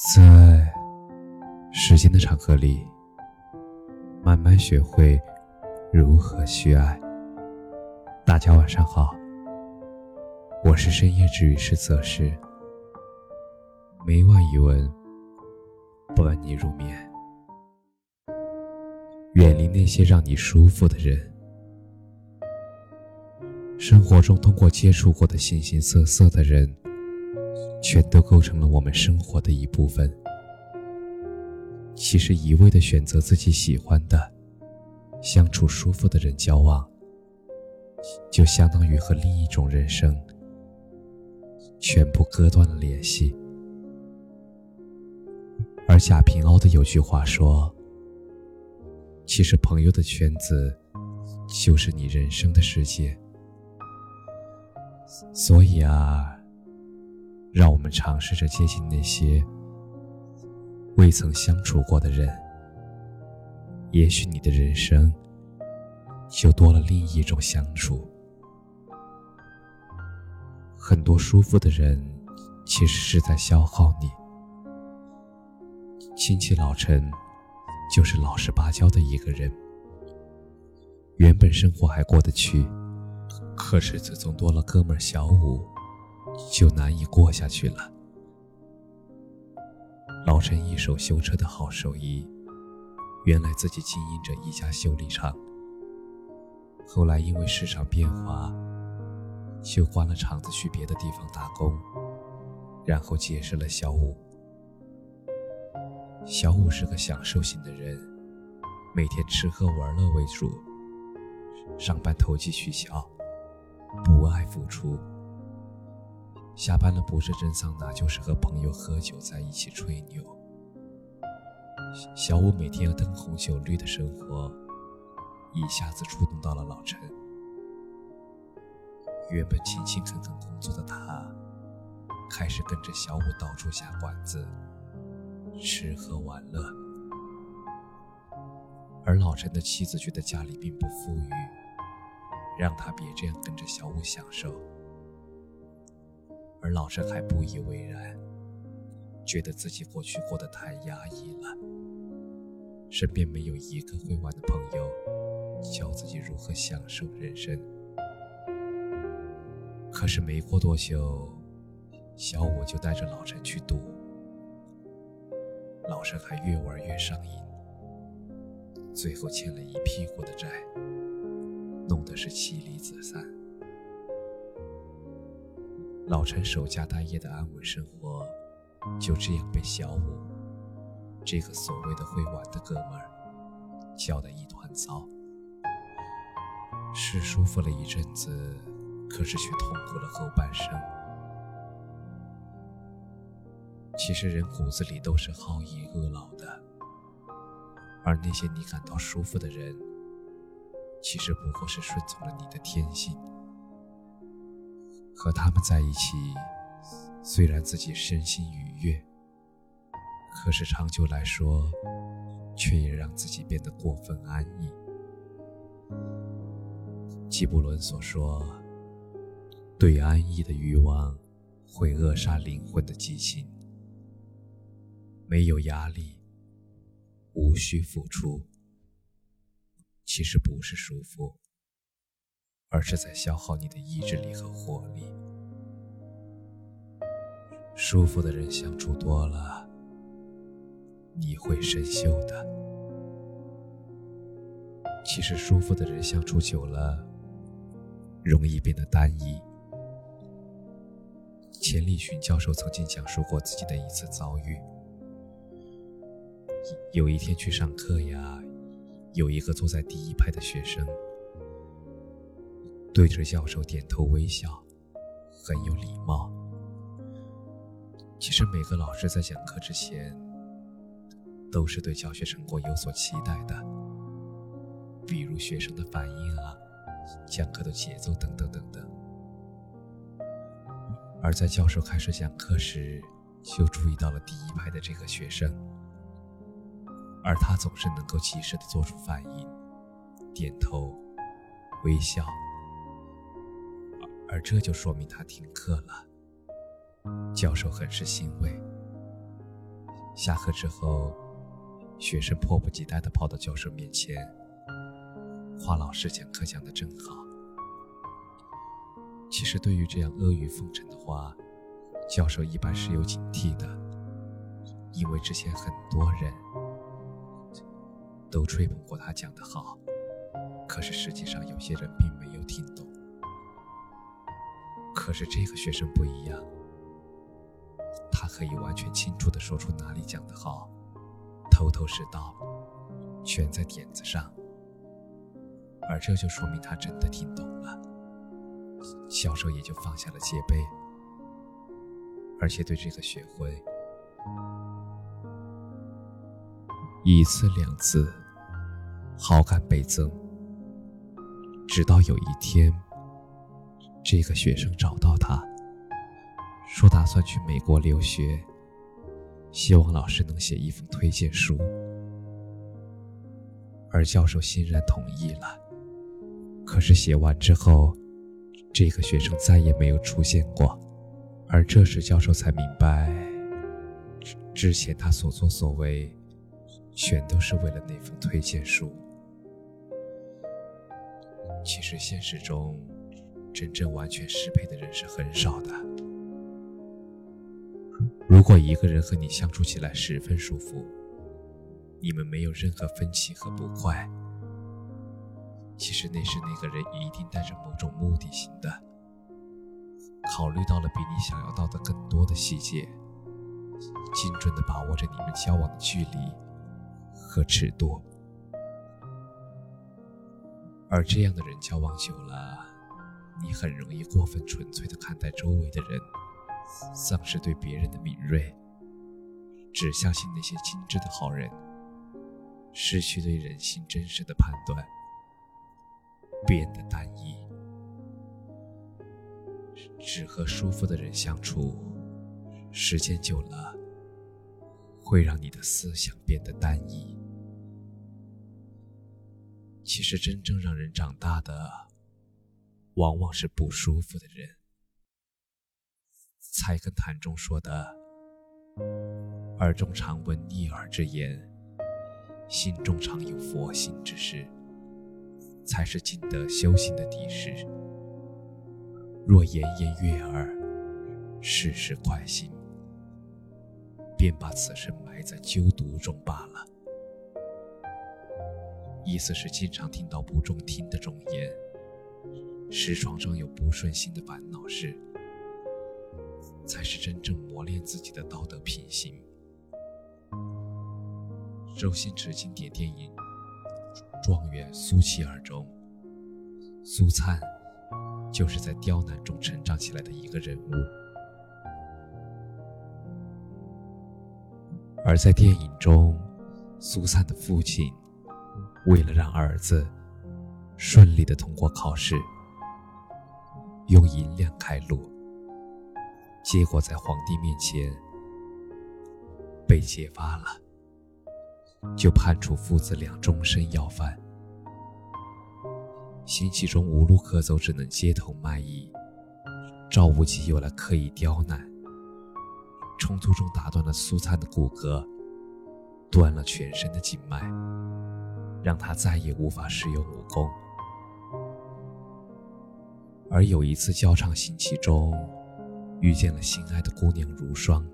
在时间的长河里，慢慢学会如何去爱。大家晚上好，我是深夜治愈师泽师，每晚一文伴你入眠。远离那些让你舒服的人。生活中通过接触过的形形色色的人。全都构成了我们生活的一部分。其实，一味的选择自己喜欢的、相处舒服的人交往，就相当于和另一种人生全部割断了联系。而贾平凹的有句话说：“其实，朋友的圈子就是你人生的世界。”所以啊。让我们尝试着接近那些未曾相处过的人，也许你的人生就多了另一种相处。很多舒服的人，其实是在消耗你。亲戚老陈就是老实巴交的一个人，原本生活还过得去，可是自从多了哥们小五。就难以过下去了。老陈一手修车的好手艺，原来自己经营着一家修理厂。后来因为市场变化，就关了厂子去别的地方打工，然后结识了小五。小五是个享受型的人，每天吃喝玩乐为主，上班投机取巧，不爱付出。下班了不是蒸桑拿，就是和朋友喝酒，在一起吹牛。小五每天灯红酒绿的生活，一下子触动到了老陈。原本勤勤恳恳工作的他，开始跟着小五到处下馆子，吃喝玩乐。而老陈的妻子觉得家里并不富裕，让他别这样跟着小五享受。而老陈还不以为然，觉得自己过去过得太压抑了，身边没有一个会玩的朋友，教自己如何享受人生。可是没过多久，小五就带着老陈去赌，老陈还越玩越上瘾，最后欠了一屁股的债，弄得是妻离子散。老陈守家待业的安稳生活，就这样被小五这个所谓的会玩的哥们儿搅得一团糟。是舒服了一阵子，可是却痛苦了后半生。其实人骨子里都是好逸恶劳的，而那些你感到舒服的人，其实不过是顺从了你的天性。和他们在一起，虽然自己身心愉悦，可是长久来说，却也让自己变得过分安逸。纪伯伦所说：“对安逸的欲望，会扼杀灵魂的激情。没有压力，无需付出，其实不是舒服。”而是在消耗你的意志力和活力。舒服的人相处多了，你会生锈的。其实，舒服的人相处久了，容易变得单一。钱理群教授曾经讲述过自己的一次遭遇：有一天去上课呀，有一个坐在第一排的学生。对着教授点头微笑，很有礼貌。其实每个老师在讲课之前，都是对教学成果有所期待的，比如学生的反应啊，讲课的节奏等等等等。而在教授开始讲课时，就注意到了第一排的这个学生，而他总是能够及时的做出反应，点头，微笑。而这就说明他听课了。教授很是欣慰，下课之后，学生迫不及待地跑到教授面前，花老师讲课讲得真好。其实，对于这样阿谀奉承的话，教授一般是有警惕的，因为之前很多人都吹捧过他讲得好，可是实际上有些人并没有听懂。可是这个学生不一样，他可以完全清楚地说出哪里讲得好，头头是道，全在点子上，而这就说明他真的听懂了。教授也就放下了戒备。而且对这个学会一次两次好感倍增，直到有一天，这个学生找到他，说打算去美国留学，希望老师能写一封推荐书，而教授欣然同意了。可是写完之后，这个学生再也没有出现过。而这时，教授才明白，之前他所作所为，全都是为了那封推荐书。其实，现实中，真正完全适配的人是很少的。如果一个人和你相处起来十分舒服，你们没有任何分歧和不快，其实那是那个人一定带着某种目的性的。考虑到了比你想要到的更多的细节，精准的把握着你们交往的距离和尺度，而这样的人交往久了，你很容易过分纯粹的看待周围的人，丧失对别人的敏锐，只相信那些精致的好人，失去对人性真实的判断，变得单一。只和舒服的人相处，时间久了，会让你的思想变得单一。其实，真正让人长大的，往往是不舒服的人。菜根谭中说的：“耳中常闻逆耳之言，心中常有佛心之事，才是尽得修行的底事。”若言言悦耳，事事快心，便把此生埋在纠毒中罢了。意思是经常听到不中听的忠言，石床上有不顺心的烦恼事，才是真正磨练自己的道德品行。周星驰经典电影《状元苏乞儿》中，苏灿。就是在刁难中成长起来的一个人物，而在电影中，苏灿的父亲为了让儿子顺利的通过考试，用银两开路，结果在皇帝面前被揭发了，就判处父子俩终身要饭。辛弃中无路可走，只能街头卖艺。赵无极又来刻意刁难，冲突中打断了苏灿的骨骼，断了全身的经脉，让他再也无法使用武功。而有一次教唱辛弃中遇见了心爱的姑娘如霜，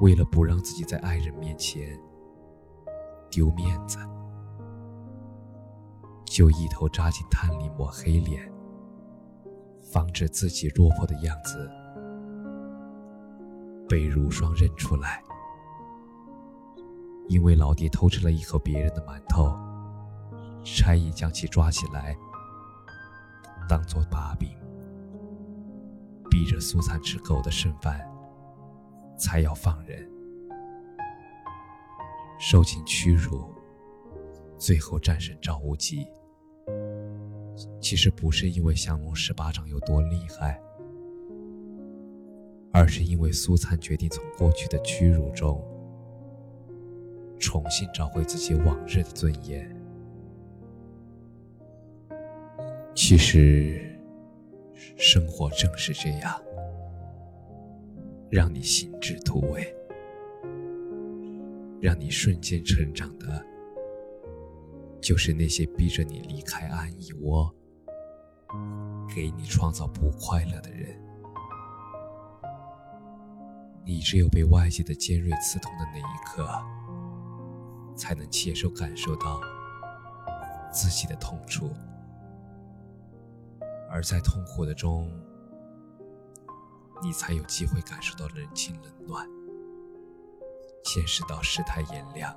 为了不让自己在爱人面前丢面子。就一头扎进炭里抹黑脸，防止自己落魄的样子被如霜认出来。因为老爹偷吃了一口别人的馒头，差役将其抓起来，当做把柄，逼着苏灿吃狗的剩饭，才要放人。受尽屈辱，最后战胜赵无极。其实不是因为降龙十八掌有多厉害，而是因为苏灿决定从过去的屈辱中重新找回自己往日的尊严。其实，生活正是这样，让你心智突围。让你瞬间成长的，就是那些逼着你离开安逸窝、给你创造不快乐的人。你只有被外界的尖锐刺痛的那一刻，才能切身感受到自己的痛楚，而在痛苦的中，你才有机会感受到人情冷暖，见识到世态炎凉，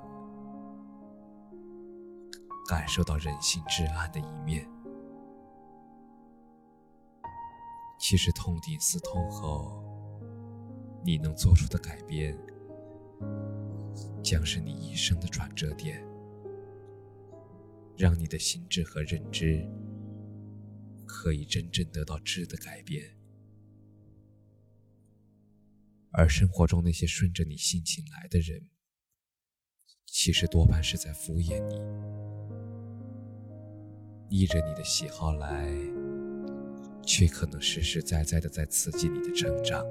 感受到人性至暗的一面。其实痛定思痛后。你能做出的改变，将是你一生的转折点，让你的心智和认知可以真正得到质的改变。而生活中那些顺着你心情来的人，其实多半是在敷衍你，依着你的喜好来，却可能实实在在的在刺激你的成长。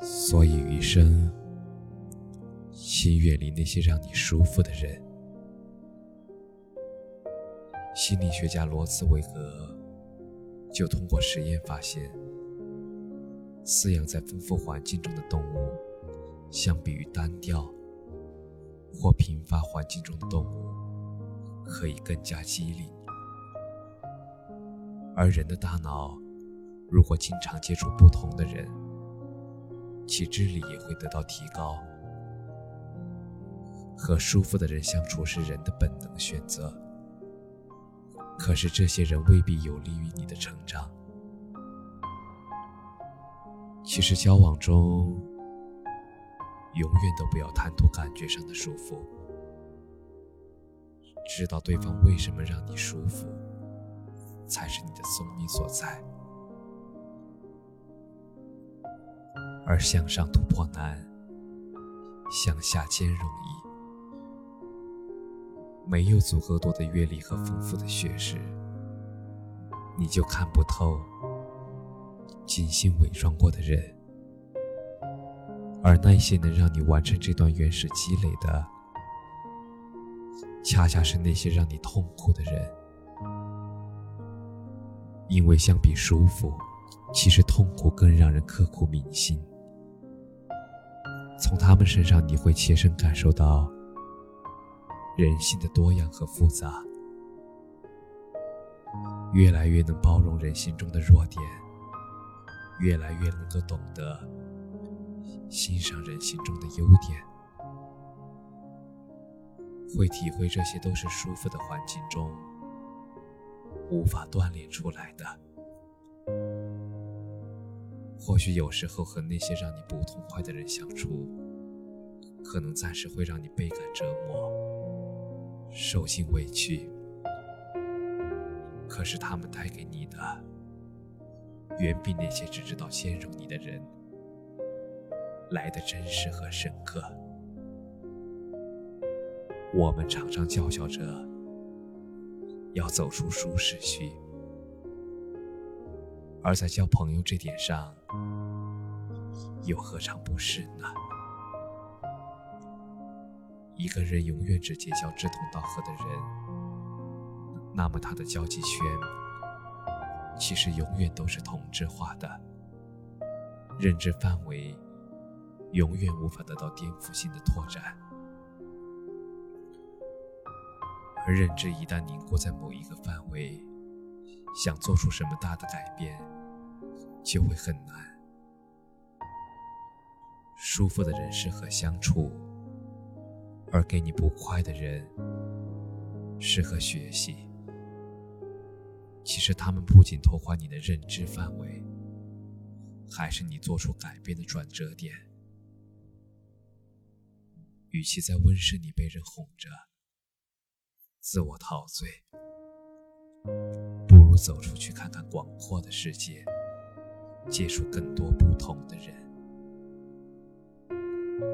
所以余生，请远离那些让你舒服的人。心理学家罗茨维格就通过实验发现，饲养在丰富环境中的动物，相比于单调或贫乏环境中的动物，可以更加机灵。而人的大脑，如果经常接触不同的人，其智力也会得到提高。和舒服的人相处是人的本能选择，可是这些人未必有利于你的成长。其实交往中，永远都不要贪图感觉上的舒服，知道对方为什么让你舒服，才是你的聪明所在。而向上突破难，向下兼容易。没有足够多的阅历和丰富的学识，你就看不透精心伪装过的人。而那些能让你完成这段原始积累的，恰恰是那些让你痛苦的人。因为相比舒服，其实痛苦更让人刻骨铭心。从他们身上，你会切身感受到人性的多样和复杂，越来越能包容人性中的弱点，越来越能够懂得欣赏人性中的优点，会体会这些都是舒服的环境中无法锻炼出来的。或许有时候和那些让你不痛快的人相处，可能暂时会让你倍感折磨、受尽委屈。可是他们带给你的，远比那些只知道兼容你的人来的真实和深刻。我们常常叫嚣着要走出舒适区。而在交朋友这点上，又何尝不是呢？一个人永远只结交志同道合的人，那么他的交际圈其实永远都是同质化的，认知范围永远无法得到颠覆性的拓展。而认知一旦凝固在某一个范围，想做出什么大的改变，就会很难。舒服的人适合相处，而给你不快的人适合学习。其实他们不仅拓宽你的认知范围，还是你做出改变的转折点。与其在温室里被人哄着，自我陶醉。不如走出去看看广阔的世界，接触更多不同的人，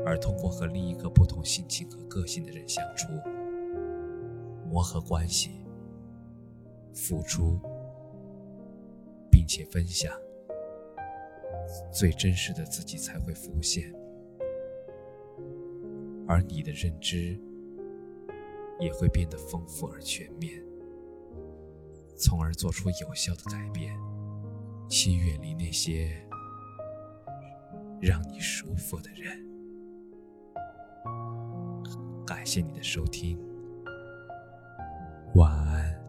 而通过和另一个不同性情和个性的人相处，磨合关系，付出，并且分享，最真实的自己才会浮现。而你的认知也会变得丰富而全面，从而做出有效的改变，去远离那些让你舒服的人。谢你的收听，晚安。